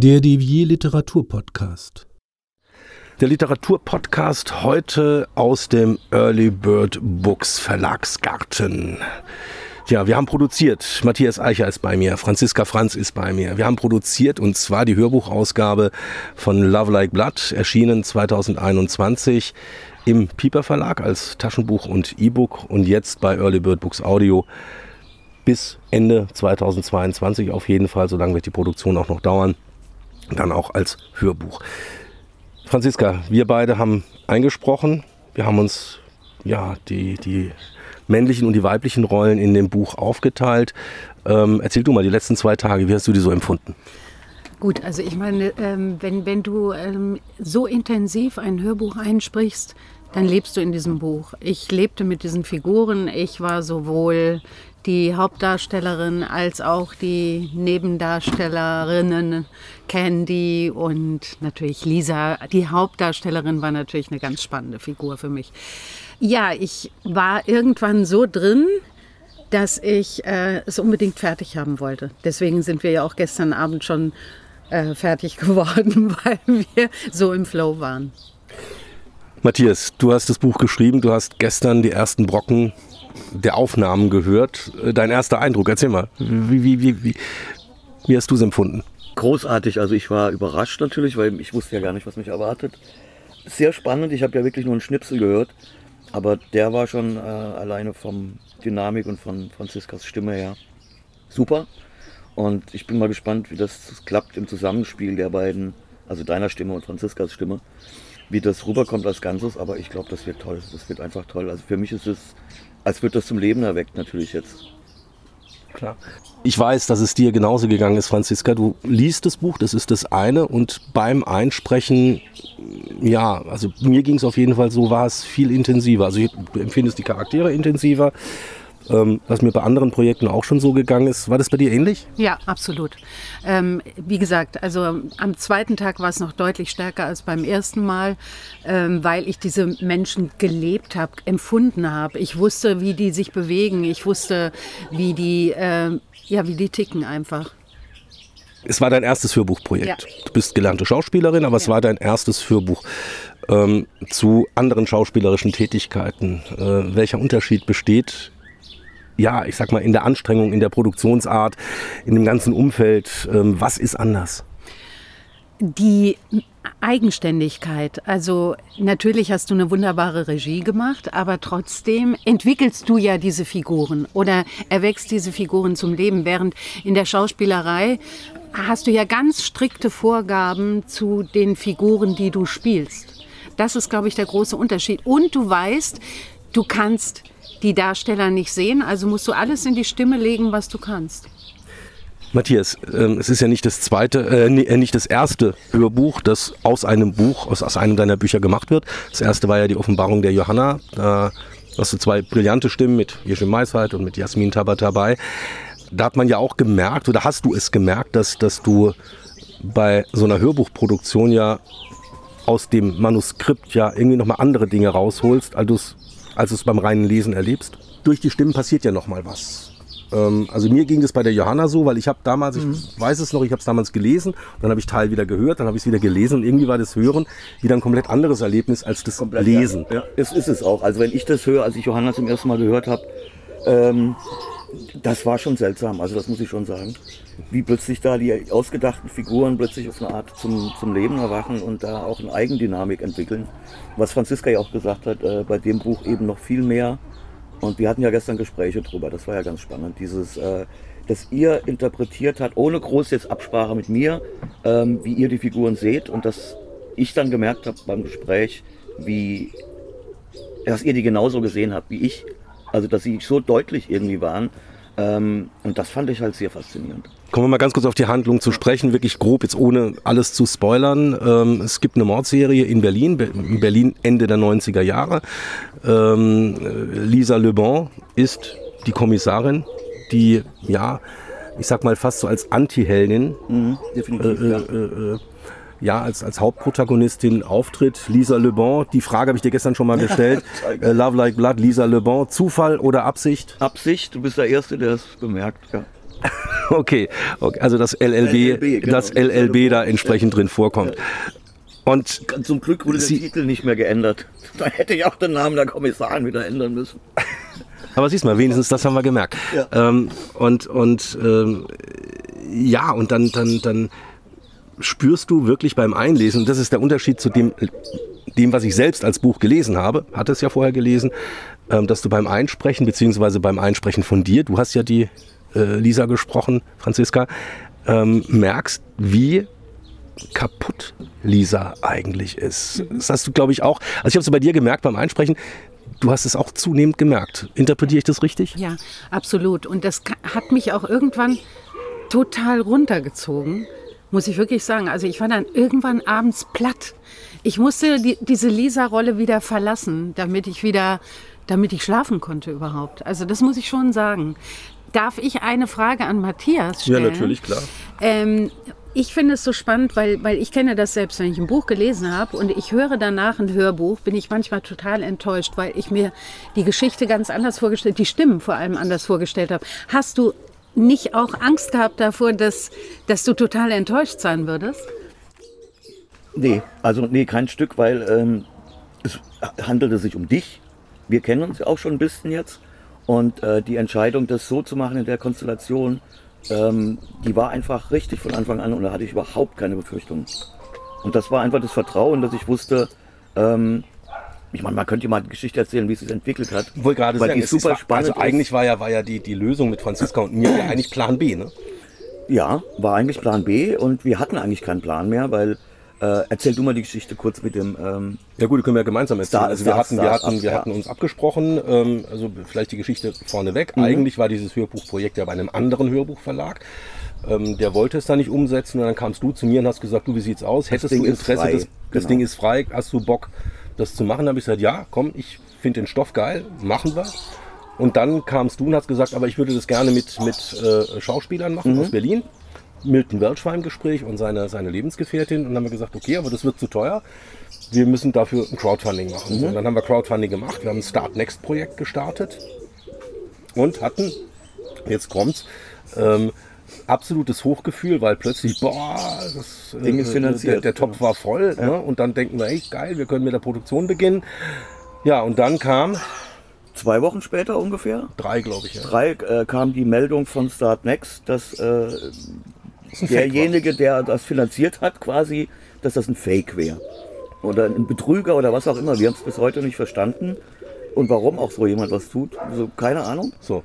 Der Devier Literaturpodcast. Der Literaturpodcast heute aus dem Early Bird Books Verlagsgarten. Ja, wir haben produziert. Matthias Eicher ist bei mir, Franziska Franz ist bei mir. Wir haben produziert und zwar die Hörbuchausgabe von Love Like Blood, erschienen 2021 im Piper Verlag als Taschenbuch und E-Book und jetzt bei Early Bird Books Audio bis Ende 2022 auf jeden Fall, solange wird die Produktion auch noch dauern, dann auch als Hörbuch. Franziska, wir beide haben eingesprochen, wir haben uns ja die, die männlichen und die weiblichen Rollen in dem Buch aufgeteilt. Ähm, erzähl du mal die letzten zwei Tage, wie hast du die so empfunden? Gut, also ich meine, ähm, wenn, wenn du ähm, so intensiv ein Hörbuch einsprichst, dann lebst du in diesem Buch. Ich lebte mit diesen Figuren. Ich war sowohl die Hauptdarstellerin als auch die Nebendarstellerinnen Candy und natürlich Lisa. Die Hauptdarstellerin war natürlich eine ganz spannende Figur für mich. Ja, ich war irgendwann so drin, dass ich äh, es unbedingt fertig haben wollte. Deswegen sind wir ja auch gestern Abend schon äh, fertig geworden, weil wir so im Flow waren. Matthias, du hast das Buch geschrieben, du hast gestern die ersten Brocken der Aufnahmen gehört. Äh, dein erster Eindruck, erzähl mal. Wie, wie, wie, wie, wie hast du es empfunden? Großartig, also ich war überrascht natürlich, weil ich wusste ja gar nicht, was mich erwartet. Sehr spannend, ich habe ja wirklich nur einen Schnipsel gehört, aber der war schon äh, alleine vom Dynamik und von Franziskas Stimme her super. Und ich bin mal gespannt, wie das klappt im Zusammenspiel der beiden, also deiner Stimme und Franziskas Stimme, wie das rüberkommt als Ganzes. Aber ich glaube, das wird toll. Das wird einfach toll. Also für mich ist es als wird das zum Leben erweckt natürlich jetzt. Klar. Ich weiß, dass es dir genauso gegangen ist, Franziska. Du liest das Buch, das ist das eine. Und beim Einsprechen, ja, also mir ging es auf jeden Fall so, war es viel intensiver. Also ich empfinde es die Charaktere intensiver ähm, was mir bei anderen Projekten auch schon so gegangen ist. War das bei dir ähnlich? Ja, absolut. Ähm, wie gesagt, also am zweiten Tag war es noch deutlich stärker als beim ersten Mal, ähm, weil ich diese Menschen gelebt habe, empfunden habe. Ich wusste, wie die sich bewegen. Ich wusste, wie die, äh, ja, wie die ticken einfach. Es war dein erstes Hörbuchprojekt. Ja. Du bist gelernte Schauspielerin, aber ja. es war dein erstes Hörbuch. Ähm, zu anderen schauspielerischen Tätigkeiten. Äh, welcher Unterschied besteht ja, ich sag mal, in der Anstrengung, in der Produktionsart, in dem ganzen Umfeld? Ähm, was ist anders? Die Eigenständigkeit. Also natürlich hast du eine wunderbare Regie gemacht, aber trotzdem entwickelst du ja diese Figuren oder erwächst diese Figuren zum Leben, während in der Schauspielerei hast du ja ganz strikte Vorgaben zu den Figuren, die du spielst. Das ist, glaube ich, der große Unterschied. Und du weißt, du kannst die Darsteller nicht sehen. Also musst du alles in die Stimme legen, was du kannst. Matthias, ähm, es ist ja nicht das zweite, äh, äh, nicht das erste Hörbuch, das aus einem Buch, aus, aus einem deiner Bücher gemacht wird. Das erste war ja die Offenbarung der Johanna. Da hast du zwei brillante Stimmen mit Jeschim Meisheit und mit Jasmin Tabatabai. Da hat man ja auch gemerkt, oder hast du es gemerkt, dass, dass du bei so einer Hörbuchproduktion ja aus dem Manuskript ja irgendwie nochmal andere Dinge rausholst, als du es als du es beim reinen Lesen erlebst. Durch die Stimmen passiert ja noch mal was. Ähm, also mir ging es bei der Johanna so, weil ich habe damals, mhm. ich weiß es noch, ich habe es damals gelesen, dann habe ich Teil wieder gehört, dann habe ich es wieder gelesen und irgendwie war das Hören wieder ein komplett anderes Erlebnis als das komplett, Lesen. Ja, ja, es ist es auch. Also wenn ich das höre, als ich Johanna zum ersten Mal gehört habe, ähm, das war schon seltsam, also das muss ich schon sagen. Wie plötzlich da die ausgedachten Figuren plötzlich auf eine Art zum, zum Leben erwachen und da auch eine Eigendynamik entwickeln. Was Franziska ja auch gesagt hat, äh, bei dem Buch eben noch viel mehr. Und wir hatten ja gestern Gespräche drüber, das war ja ganz spannend. Dieses, äh, dass ihr interpretiert hat, ohne groß jetzt Absprache mit mir, ähm, wie ihr die Figuren seht und dass ich dann gemerkt habe beim Gespräch, wie, dass ihr die genauso gesehen habt wie ich also, dass sie so deutlich irgendwie waren. Ähm, und das fand ich halt sehr faszinierend. Kommen wir mal ganz kurz auf die Handlung zu sprechen, wirklich grob, jetzt ohne alles zu spoilern. Ähm, es gibt eine Mordserie in Berlin, in Berlin Ende der 90er Jahre. Ähm, Lisa Le Bon ist die Kommissarin, die, ja, ich sag mal fast so als Anti-Heldin mhm, definitiv, äh, ja. äh, äh, ja, als, als Hauptprotagonistin auftritt. Lisa Le Bon, die Frage habe ich dir gestern schon mal gestellt. äh, Love Like Blood, Lisa Le Bon, Zufall oder Absicht? Absicht, du bist der Erste, der es bemerkt, ja. Okay, okay. also das LLB, LLB, genau. das LLB da entsprechend drin vorkommt. Und Zum Glück wurde der Titel nicht mehr geändert. Da hätte ich auch den Namen der Kommissarin wieder ändern müssen. Aber siehst mal, wenigstens das haben wir gemerkt. Ja. Ähm, und und ähm, ja, und dann, dann, dann spürst du wirklich beim Einlesen, und das ist der Unterschied zu dem, dem, was ich selbst als Buch gelesen habe, hatte es ja vorher gelesen, ähm, dass du beim Einsprechen, beziehungsweise beim Einsprechen von dir, du hast ja die äh, Lisa gesprochen, Franziska, ähm, merkst, wie kaputt Lisa eigentlich ist. Das hast du, glaube ich, auch. Also ich habe es bei dir gemerkt beim Einsprechen. Du hast es auch zunehmend gemerkt. Interpretiere ich das richtig? Ja, absolut. Und das hat mich auch irgendwann total runtergezogen, muss ich wirklich sagen. Also ich war dann irgendwann abends platt. Ich musste die, diese Lisa-Rolle wieder verlassen, damit ich wieder, damit ich schlafen konnte überhaupt. Also das muss ich schon sagen. Darf ich eine Frage an Matthias stellen? klar. Ähm, ich finde es so spannend, weil, weil ich kenne das selbst, wenn ich ein Buch gelesen habe und ich höre danach ein Hörbuch, bin ich manchmal total enttäuscht, weil ich mir die Geschichte ganz anders vorgestellt, die Stimmen vor allem anders vorgestellt habe. Hast du nicht auch Angst gehabt davor, dass, dass du total enttäuscht sein würdest? Nee, also nee, kein Stück, weil ähm, es handelte sich um dich. Wir kennen uns ja auch schon ein bisschen jetzt. Und äh, die Entscheidung, das so zu machen in der Konstellation, ähm, die war einfach richtig von Anfang an und da hatte ich überhaupt keine Befürchtungen. Und das war einfach das Vertrauen, dass ich wusste, ähm, ich meine, man könnte ja mal die Geschichte erzählen, wie es sich entwickelt hat. Ich wollte gerade weil sagen, die es ist- super spannend Also eigentlich war ja, war ja die, die Lösung mit Franziska und mir ja eigentlich Plan B, ne? Ja, war eigentlich Plan B und wir hatten eigentlich keinen Plan mehr, weil äh, erzähl du mal die Geschichte kurz mit dem ähm, Ja gut, die können wir gemeinsam erzählen. Star- also wir Star- hatten, wir Start-up, hatten, wir ja. hatten uns abgesprochen, ähm, also vielleicht die Geschichte vorneweg. Mhm. Eigentlich war dieses Hörbuchprojekt ja bei einem anderen Hörbuchverlag. Ähm, der wollte es da nicht umsetzen und dann kamst du zu mir und hast gesagt, du, wie sieht's aus? Hättest du Interesse, das, das Genau. Ding ist frei, hast du Bock, das zu machen? Da habe ich gesagt, ja, komm, ich finde den Stoff geil, machen wir. Und dann kamst du und hast gesagt, aber ich würde das gerne mit, mit äh, Schauspielern machen Mhm. aus Berlin. Milton Welch war im Gespräch und seine, seine Lebensgefährtin. Und dann haben wir gesagt, okay, aber das wird zu teuer. Wir müssen dafür ein Crowdfunding machen. So, und dann haben wir Crowdfunding gemacht. Wir haben ein Start Next Projekt gestartet und hatten, jetzt kommt's, ähm, absolutes Hochgefühl, weil plötzlich, boah, das äh, Ding ist finanziert. Der, der Topf war voll. Ne? Und dann denken wir, ey, geil, wir können mit der Produktion beginnen. Ja, und dann kam, zwei Wochen später ungefähr, drei glaube ich, ja. drei äh, kam die Meldung von Start Next, dass äh, derjenige, der das finanziert hat, quasi, dass das ein Fake wäre. Oder ein Betrüger oder was auch immer. Wir haben es bis heute nicht verstanden. Und warum auch so jemand was tut, so, keine Ahnung. So.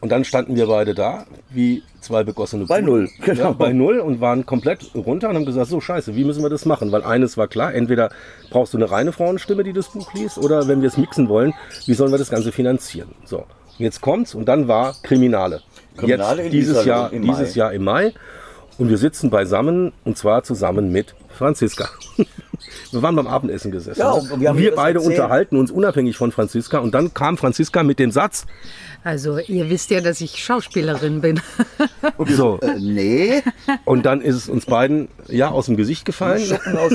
Und dann standen wir beide da, wie zwei begossene Bei. Null, genau. Ja, bei Null und waren komplett runter und haben gesagt, so scheiße, wie müssen wir das machen? Weil eines war klar, entweder brauchst du eine reine Frauenstimme, die das Buch liest, oder wenn wir es mixen wollen, wie sollen wir das Ganze finanzieren? So, jetzt kommt's und dann war Kriminale. Kriminale in jetzt dieses Jahr, dieses. Jahr im Mai und wir sitzen beisammen und zwar zusammen mit Franziska. Wir waren beim Abendessen gesessen. Ja, ne? und wir und wir beide erzählt. unterhalten uns unabhängig von Franziska und dann kam Franziska mit dem Satz, Also ihr wisst ja, dass ich Schauspielerin bin. so, Äh, nee, Und dann ist es uns beiden ja aus dem Gesicht gefallen.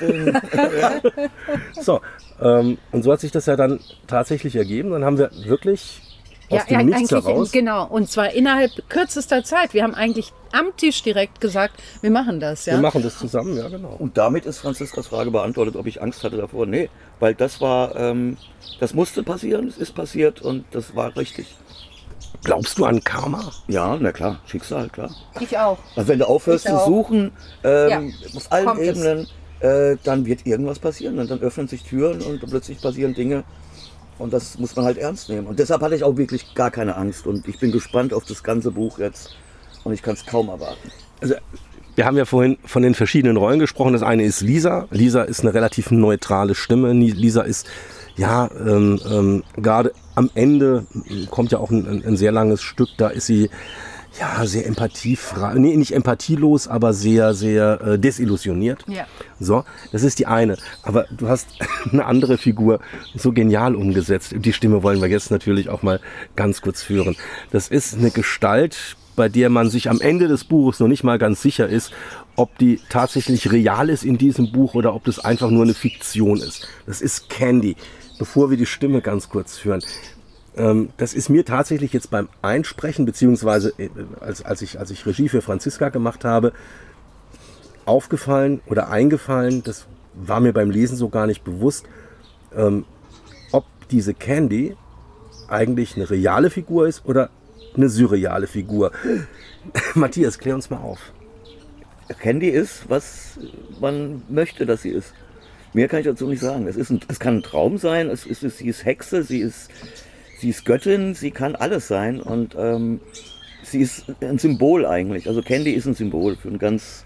Den. So, ähm, und so hat sich das ja dann tatsächlich ergeben. Dann haben wir wirklich aus dem Nichts eigentlich, heraus. genau. Und zwar innerhalb kürzester Zeit. Wir haben eigentlich am Tisch direkt gesagt, wir machen das. Ja? Wir machen das zusammen, ja genau. Und damit ist Franziskas Frage beantwortet, ob ich Angst hatte davor. Nee, weil das war, ähm, das musste passieren, es ist passiert und das war richtig. Glaubst du an Karma? Ja, na klar, Schicksal, klar. Ich auch. Also wenn du aufhörst zu suchen, ähm, Ja, auf allen kommt. Ebenen, äh, dann wird irgendwas passieren und dann öffnen sich Türen und plötzlich passieren Dinge und das muss man halt ernst nehmen. Und deshalb hatte ich auch wirklich gar keine Angst und ich bin gespannt auf das ganze Buch jetzt und ich kann es kaum erwarten. Also, wir haben ja vorhin von den verschiedenen Rollen gesprochen. Das eine ist Lisa. Lisa ist eine relativ neutrale Stimme. Lisa ist ja ähm, ähm, gerade am Ende kommt ja auch ein, ein sehr langes Stück. Da ist sie ja sehr empathiefrei, nee, nicht empathielos, aber sehr, sehr äh, desillusioniert. Ja. So, das ist die eine. Aber du hast eine andere Figur so genial umgesetzt. Die Stimme wollen wir jetzt natürlich auch mal ganz kurz führen. Das ist eine Gestalt, bei der man sich am Ende des Buches noch nicht mal ganz sicher ist, ob die tatsächlich real ist in diesem Buch oder ob das einfach nur eine Fiktion ist. Das ist Candy. Bevor wir die Stimme ganz kurz hören. Ähm, das ist mir tatsächlich jetzt beim Einsprechen, beziehungsweise äh, als, als, ich, als ich Regie für Franziska gemacht habe, aufgefallen oder eingefallen, das war mir beim Lesen so gar nicht bewusst, ähm, ob diese Candy eigentlich eine reale Figur ist oder eine surreale Figur. Matthias, klär uns mal auf. Candy ist, was man möchte, dass sie ist. Mehr kann ich dazu nicht sagen. Es, ist ein, es kann ein Traum sein, es ist, sie ist Hexe, sie ist, sie ist Göttin, sie kann alles sein und ähm, sie ist ein Symbol eigentlich. Also Candy ist ein Symbol für ein ganz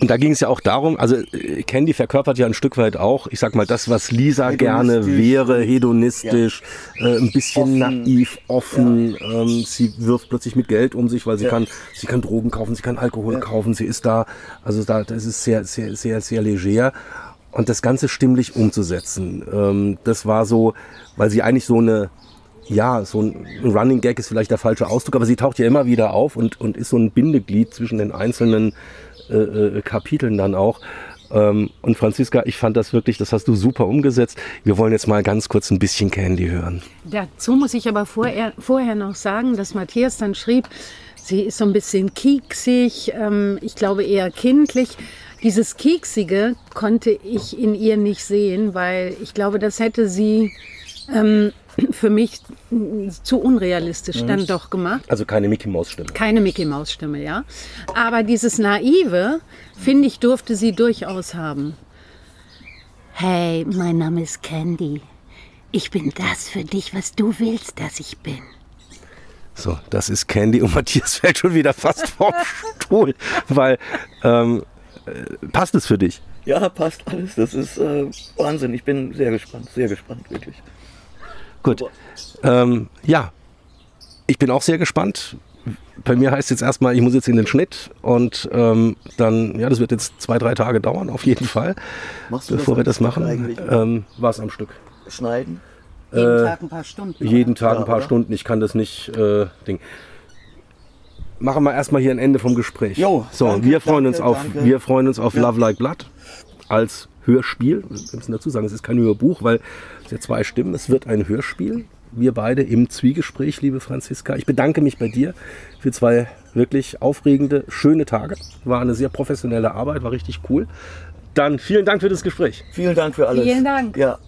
und da ging es ja auch darum, also äh, Candy verkörpert ja ein Stück weit auch, ich sag mal, das, was Lisa gerne wäre, hedonistisch, ja. äh, ein bisschen offen. naiv, offen. Ja. Ähm, sie wirft plötzlich mit Geld um sich, weil sie ja. kann, sie kann Drogen kaufen, sie kann Alkohol kaufen, sie ist da, also da, das ist sehr, sehr, sehr, sehr leger. Und das Ganze stimmlich umzusetzen, ähm, das war so, weil sie eigentlich so eine, ja, so ein Running Gag ist vielleicht der falsche Ausdruck, aber sie taucht ja immer wieder auf und, und ist so ein Bindeglied zwischen den einzelnen äh, äh, Kapiteln dann auch. Ähm, und Franziska, ich fand das wirklich, das hast du super umgesetzt. Wir wollen jetzt mal ganz kurz ein bisschen Candy hören. Dazu muss ich aber vorher, vorher noch sagen, dass Matthias dann schrieb, sie ist so ein bisschen kieksig, ähm, ich glaube eher kindlich. Dieses Kieksige konnte ich in ihr nicht sehen, weil ich glaube, das hätte sie ähm, für mich zu unrealistisch dann doch gemacht. Also keine Mickey Maus Stimme. Keine Mickey Maus Stimme, ja. Aber dieses Naive, finde ich, durfte sie durchaus haben. Hey, mein Name ist Candy. Ich bin das für dich, was du willst, dass ich bin. So, das ist Candy und Matthias fällt schon wieder fast vom Stuhl, weil ähm, äh, passt es für dich? Ja, passt alles. Das ist äh, Wahnsinn. Ich bin sehr gespannt, sehr gespannt, wirklich. Gut. Ähm, ja, ich bin auch sehr gespannt. Bei mir heißt jetzt erstmal, ich muss jetzt in den Schnitt und ähm, dann, ja, das wird jetzt zwei, drei Tage dauern, auf jeden Fall, bevor wir das machen. Ähm, was am Stück? Schneiden? Jeden äh, Tag ein paar Stunden. Jeden Tag ja, ein paar oder? Stunden. Ich kann das nicht. Äh, Ding. Machen wir erstmal hier ein Ende vom Gespräch. Jo, so, danke, wir freuen danke, uns auf, danke. wir freuen uns auf ja. Love Like Blood als Hörspiel. Wir müssen dazu sagen, es ist kein Hörbuch, weil es ja zwei Stimmen. Es wird ein Hörspiel. Wir beide im Zwiegespräch, liebe Franziska. Ich bedanke mich bei dir für zwei wirklich aufregende, schöne Tage. War eine sehr professionelle Arbeit, war richtig cool. Dann vielen Dank für das Gespräch. Vielen Dank für alles. Vielen Dank. Ja.